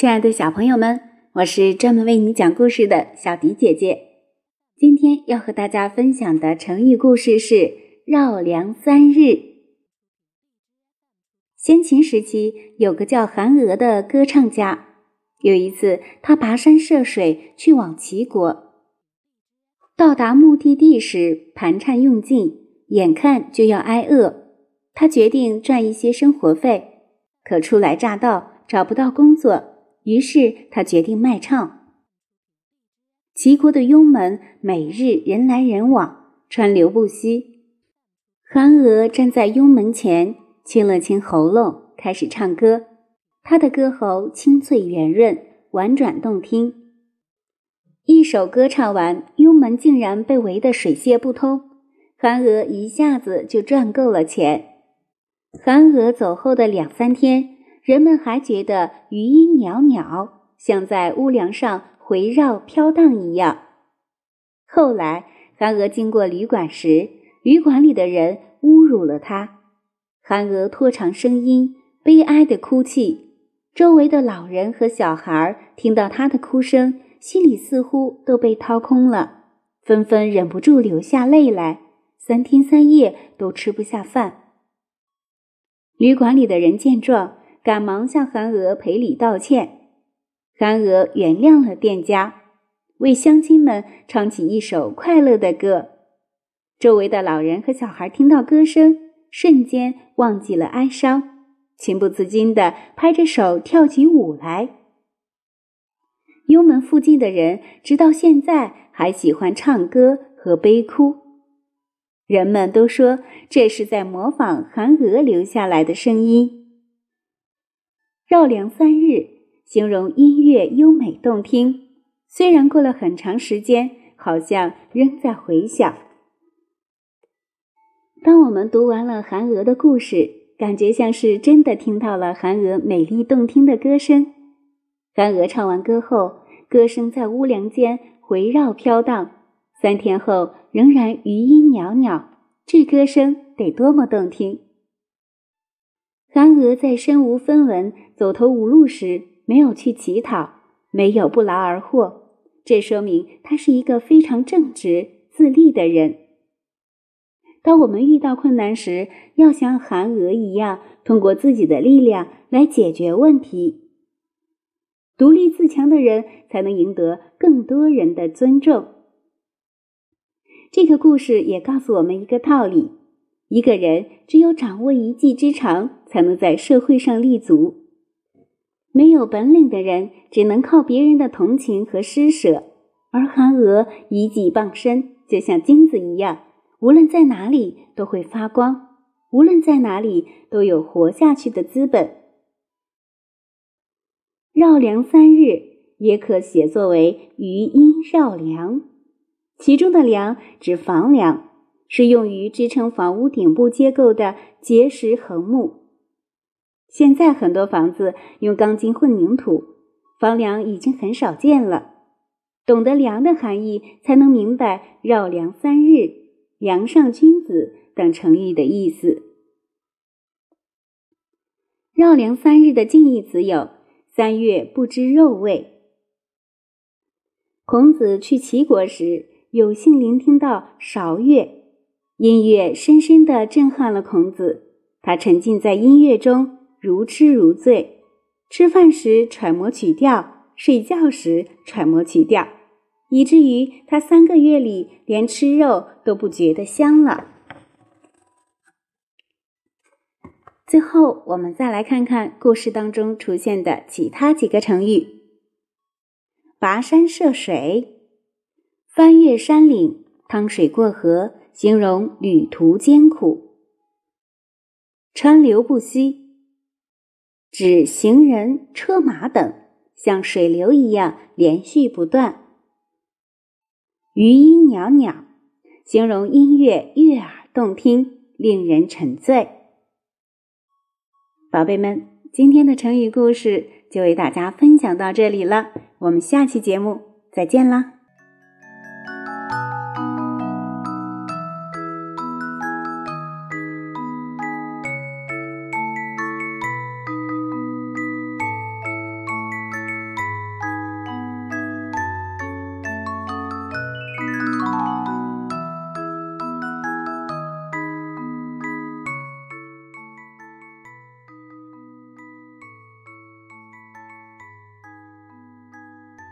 亲爱的小朋友们，我是专门为你讲故事的小迪姐姐。今天要和大家分享的成语故事是“绕梁三日”。先秦时期有个叫韩娥的歌唱家，有一次他跋山涉水去往齐国，到达目的地时盘缠用尽，眼看就要挨饿，他决定赚一些生活费，可初来乍到，找不到工作。于是他决定卖唱。齐国的雍门每日人来人往，川流不息。韩娥站在雍门前，清了清喉咙，开始唱歌。她的歌喉清脆圆润，婉转动听。一首歌唱完，雍门竟然被围得水泄不通。韩娥一下子就赚够了钱。韩娥走后的两三天。人们还觉得余音袅袅，像在屋梁上回绕飘荡一样。后来，韩娥经过旅馆时，旅馆里的人侮辱了她。韩娥拖长声音，悲哀的哭泣。周围的老人和小孩听到她的哭声，心里似乎都被掏空了，纷纷忍不住流下泪来，三天三夜都吃不下饭。旅馆里的人见状。赶忙向韩娥赔礼道歉，韩娥原谅了店家，为乡亲们唱起一首快乐的歌。周围的老人和小孩听到歌声，瞬间忘记了哀伤，情不自禁地拍着手跳起舞来。幽门附近的人直到现在还喜欢唱歌和悲哭，人们都说这是在模仿韩娥留下来的声音。绕梁三日，形容音乐优美动听。虽然过了很长时间，好像仍在回响。当我们读完了韩娥的故事，感觉像是真的听到了韩娥美丽动听的歌声。韩娥唱完歌后，歌声在屋梁间回绕飘荡，三天后仍然余音袅袅。这歌声得多么动听！韩娥在身无分文、走投无路时，没有去乞讨，没有不劳而获，这说明她是一个非常正直、自立的人。当我们遇到困难时，要像韩娥一样，通过自己的力量来解决问题。独立自强的人才能赢得更多人的尊重。这个故事也告诉我们一个道理。一个人只有掌握一技之长，才能在社会上立足。没有本领的人，只能靠别人的同情和施舍。而韩娥以己傍身，就像金子一样，无论在哪里都会发光，无论在哪里都有活下去的资本。绕梁三日，也可写作为余音绕梁，其中的梁指房梁。是用于支撑房屋顶部结构的结实横木。现在很多房子用钢筋混凝土，房梁已经很少见了。懂得“梁”的含义，才能明白“绕梁三日”“梁上君子”等成语的意思。“绕梁三日”的近义词有“三月不知肉味”。孔子去齐国时，有幸聆听到韶乐。音乐深深地震撼了孔子，他沉浸在音乐中，如痴如醉。吃饭时揣摩曲调，睡觉时揣摩曲调，以至于他三个月里连吃肉都不觉得香了。最后，我们再来看看故事当中出现的其他几个成语：跋山涉水、翻越山岭、趟水过河。形容旅途艰苦，川流不息，指行人、车马等像水流一样连续不断。余音袅袅，形容音乐悦耳动听，令人沉醉。宝贝们，今天的成语故事就为大家分享到这里了，我们下期节目再见啦！